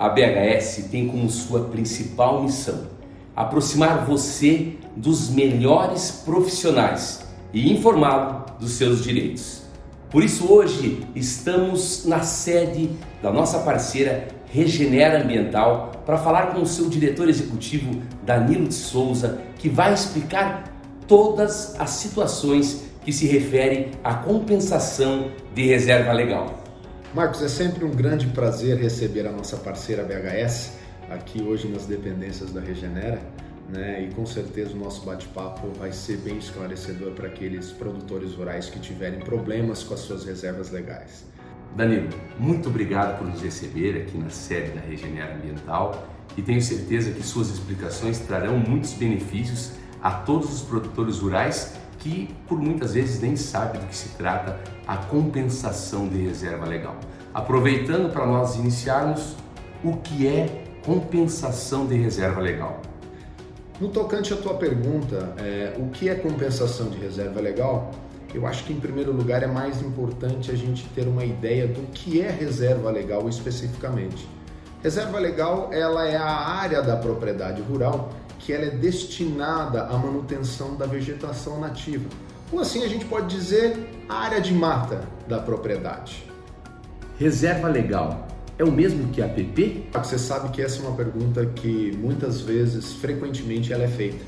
A BHS tem como sua principal missão aproximar você dos melhores profissionais e informá-lo dos seus direitos. Por isso, hoje estamos na sede da nossa parceira Regenera Ambiental para falar com o seu diretor executivo Danilo de Souza, que vai explicar todas as situações que se referem à compensação de reserva legal. Marcos, é sempre um grande prazer receber a nossa parceira BHS aqui hoje nas dependências da Regenera. Né? E com certeza o nosso bate-papo vai ser bem esclarecedor para aqueles produtores rurais que tiverem problemas com as suas reservas legais. Danilo, muito obrigado por nos receber aqui na sede da Regenera Ambiental e tenho certeza que suas explicações trarão muitos benefícios a todos os produtores rurais que por muitas vezes nem sabe do que se trata a compensação de reserva legal. Aproveitando para nós iniciarmos, o que é compensação de reserva legal? No tocante à tua pergunta, é, o que é compensação de reserva legal? Eu acho que em primeiro lugar é mais importante a gente ter uma ideia do que é reserva legal especificamente. Reserva legal, ela é a área da propriedade rural que ela é destinada à manutenção da vegetação nativa. Ou assim a gente pode dizer, a área de mata da propriedade. Reserva legal é o mesmo que a APP? Você sabe que essa é uma pergunta que muitas vezes, frequentemente, ela é feita.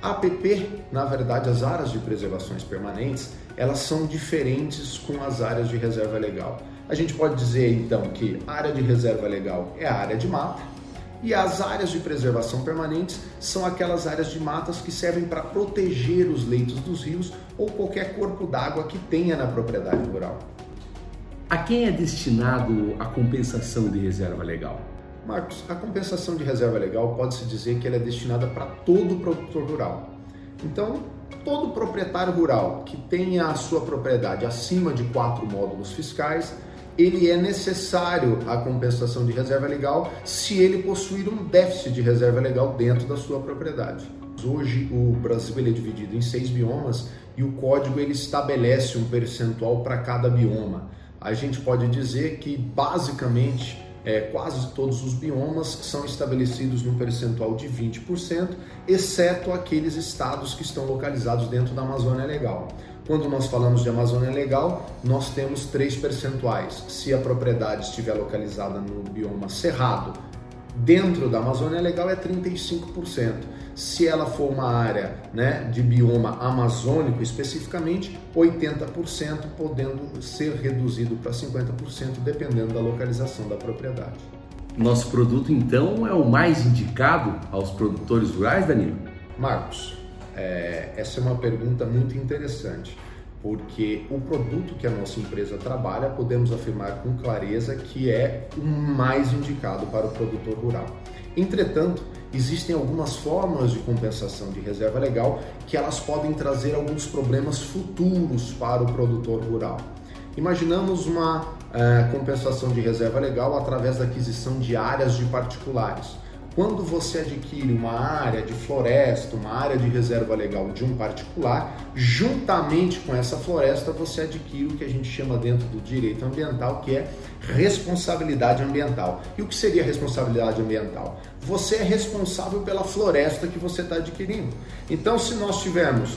A APP, na verdade, as áreas de preservações permanentes, elas são diferentes com as áreas de reserva legal. A gente pode dizer então que a área de reserva legal é a área de mata e as áreas de preservação permanentes são aquelas áreas de matas que servem para proteger os leitos dos rios ou qualquer corpo d'água que tenha na propriedade rural. A quem é destinado a compensação de reserva legal? Marcos, a compensação de reserva legal pode-se dizer que ela é destinada para todo produtor rural. Então, todo proprietário rural que tenha a sua propriedade acima de quatro módulos fiscais ele é necessário a compensação de reserva legal se ele possuir um déficit de reserva legal dentro da sua propriedade. Hoje o Brasil é dividido em seis biomas e o código ele estabelece um percentual para cada bioma. A gente pode dizer que basicamente é, quase todos os biomas são estabelecidos num percentual de 20%, exceto aqueles estados que estão localizados dentro da Amazônia Legal. Quando nós falamos de Amazônia Legal, nós temos três percentuais. Se a propriedade estiver localizada no bioma Cerrado, dentro da Amazônia Legal é 35%. Se ela for uma área né, de bioma amazônico especificamente, 80%, podendo ser reduzido para 50%, dependendo da localização da propriedade. Nosso produto, então, é o mais indicado aos produtores rurais, Danilo? Marcos, é, essa é uma pergunta muito interessante, porque o produto que a nossa empresa trabalha, podemos afirmar com clareza que é o mais indicado para o produtor rural. Entretanto, existem algumas formas de compensação de reserva legal que elas podem trazer alguns problemas futuros para o produtor rural. Imaginamos uma é, compensação de reserva legal através da aquisição de áreas de particulares. Quando você adquire uma área de floresta, uma área de reserva legal de um particular, juntamente com essa floresta você adquire o que a gente chama dentro do direito ambiental, que é responsabilidade ambiental. E o que seria responsabilidade ambiental? Você é responsável pela floresta que você está adquirindo. Então, se nós tivermos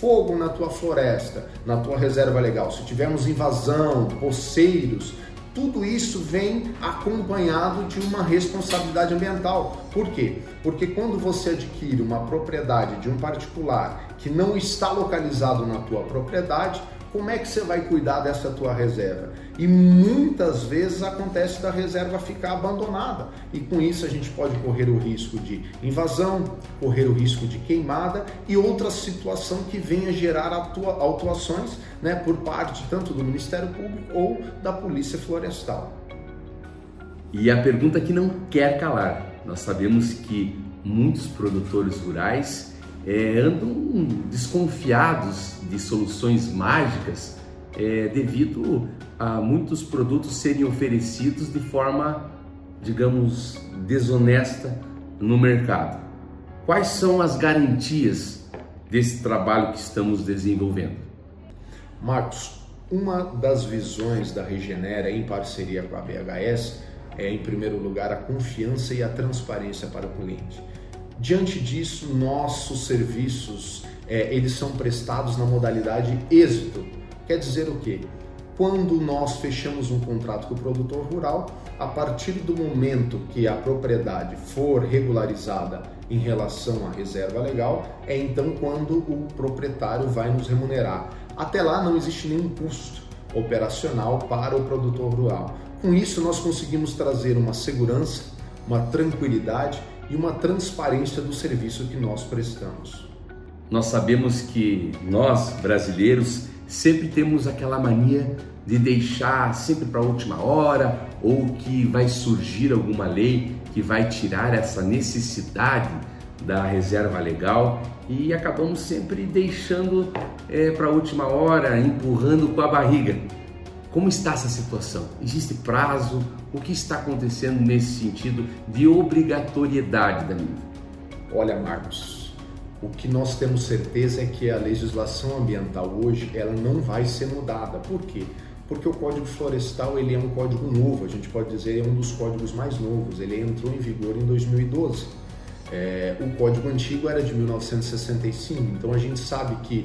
fogo na tua floresta, na tua reserva legal, se tivermos invasão, poceiros, tudo isso vem acompanhado de uma responsabilidade ambiental. Por quê? Porque quando você adquire uma propriedade de um particular que não está localizado na tua propriedade, como é que você vai cuidar dessa tua reserva? E muitas vezes acontece da reserva ficar abandonada. E com isso a gente pode correr o risco de invasão, correr o risco de queimada e outra situação que venha gerar autuações né, por parte tanto do Ministério Público ou da Polícia Florestal. E a pergunta que não quer calar: nós sabemos que muitos produtores rurais é, andam desconfiados de soluções mágicas é, devido a muitos produtos serem oferecidos de forma, digamos, desonesta no mercado. Quais são as garantias desse trabalho que estamos desenvolvendo? Marcos, uma das visões da Regenera em parceria com a BHS é, em primeiro lugar, a confiança e a transparência para o cliente. Diante disso, nossos serviços é, eles são prestados na modalidade êxito. Quer dizer o quê? Quando nós fechamos um contrato com o produtor rural, a partir do momento que a propriedade for regularizada em relação à reserva legal, é então quando o proprietário vai nos remunerar. Até lá não existe nenhum custo operacional para o produtor rural. Com isso, nós conseguimos trazer uma segurança, uma tranquilidade e uma transparência do serviço que nós prestamos. Nós sabemos que nós, brasileiros, sempre temos aquela mania de deixar sempre para a última hora ou que vai surgir alguma lei que vai tirar essa necessidade da reserva legal e acabamos sempre deixando é, para a última hora, empurrando com a barriga. Como está essa situação? Existe prazo? O que está acontecendo nesse sentido de obrigatoriedade da mídia? Olha, Marcos, o que nós temos certeza é que a legislação ambiental hoje ela não vai ser mudada. Por quê? Porque o Código Florestal ele é um código novo, a gente pode dizer é um dos códigos mais novos. Ele entrou em vigor em 2012. É, o código antigo era de 1965, então a gente sabe que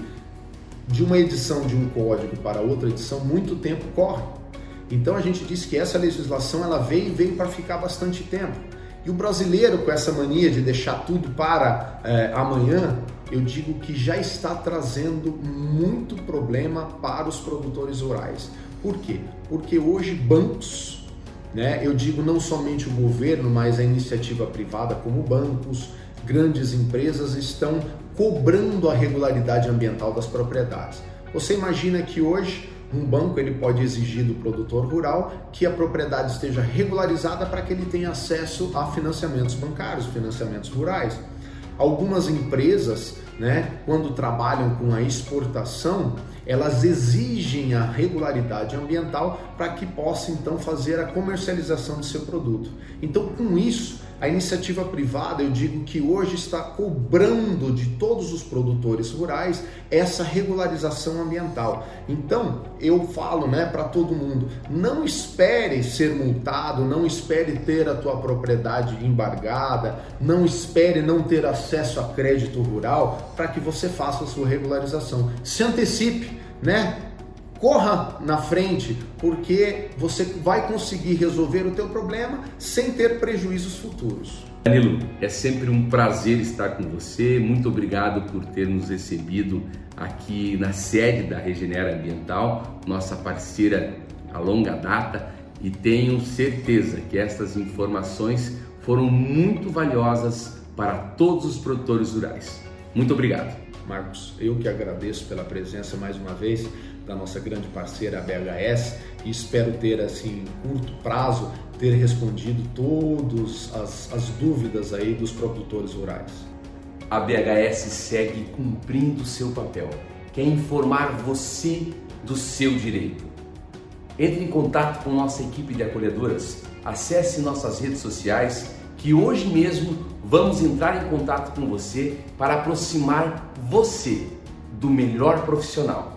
de uma edição de um código para outra edição, muito tempo corre. Então a gente diz que essa legislação ela veio e veio para ficar bastante tempo. E o brasileiro, com essa mania de deixar tudo para é, amanhã, eu digo que já está trazendo muito problema para os produtores rurais. Por quê? Porque hoje bancos, né, eu digo não somente o governo, mas a iniciativa privada, como bancos, grandes empresas, estão cobrando a regularidade ambiental das propriedades. Você imagina que hoje um banco ele pode exigir do produtor rural que a propriedade esteja regularizada para que ele tenha acesso a financiamentos bancários, financiamentos rurais. Algumas empresas, né, quando trabalham com a exportação, elas exigem a regularidade ambiental para que possa então fazer a comercialização do seu produto. Então, com isso, a iniciativa privada, eu digo que hoje está cobrando de todos os produtores rurais essa regularização ambiental. Então, eu falo, né, para todo mundo, não espere ser multado, não espere ter a tua propriedade embargada, não espere não ter acesso a crédito rural para que você faça a sua regularização. Se antecipe, né? Corra na frente, porque você vai conseguir resolver o teu problema sem ter prejuízos futuros. Danilo, é sempre um prazer estar com você. Muito obrigado por ter nos recebido aqui na sede da Regenera Ambiental, nossa parceira a longa data, e tenho certeza que estas informações foram muito valiosas para todos os produtores rurais. Muito obrigado. Marcos, eu que agradeço pela presença mais uma vez da nossa grande parceira a BHS e espero ter assim curto prazo ter respondido todas as, as dúvidas aí dos produtores rurais. A BHS segue cumprindo seu papel, que é informar você do seu direito. Entre em contato com nossa equipe de acolhedoras, acesse nossas redes sociais que hoje mesmo vamos entrar em contato com você para aproximar você do melhor profissional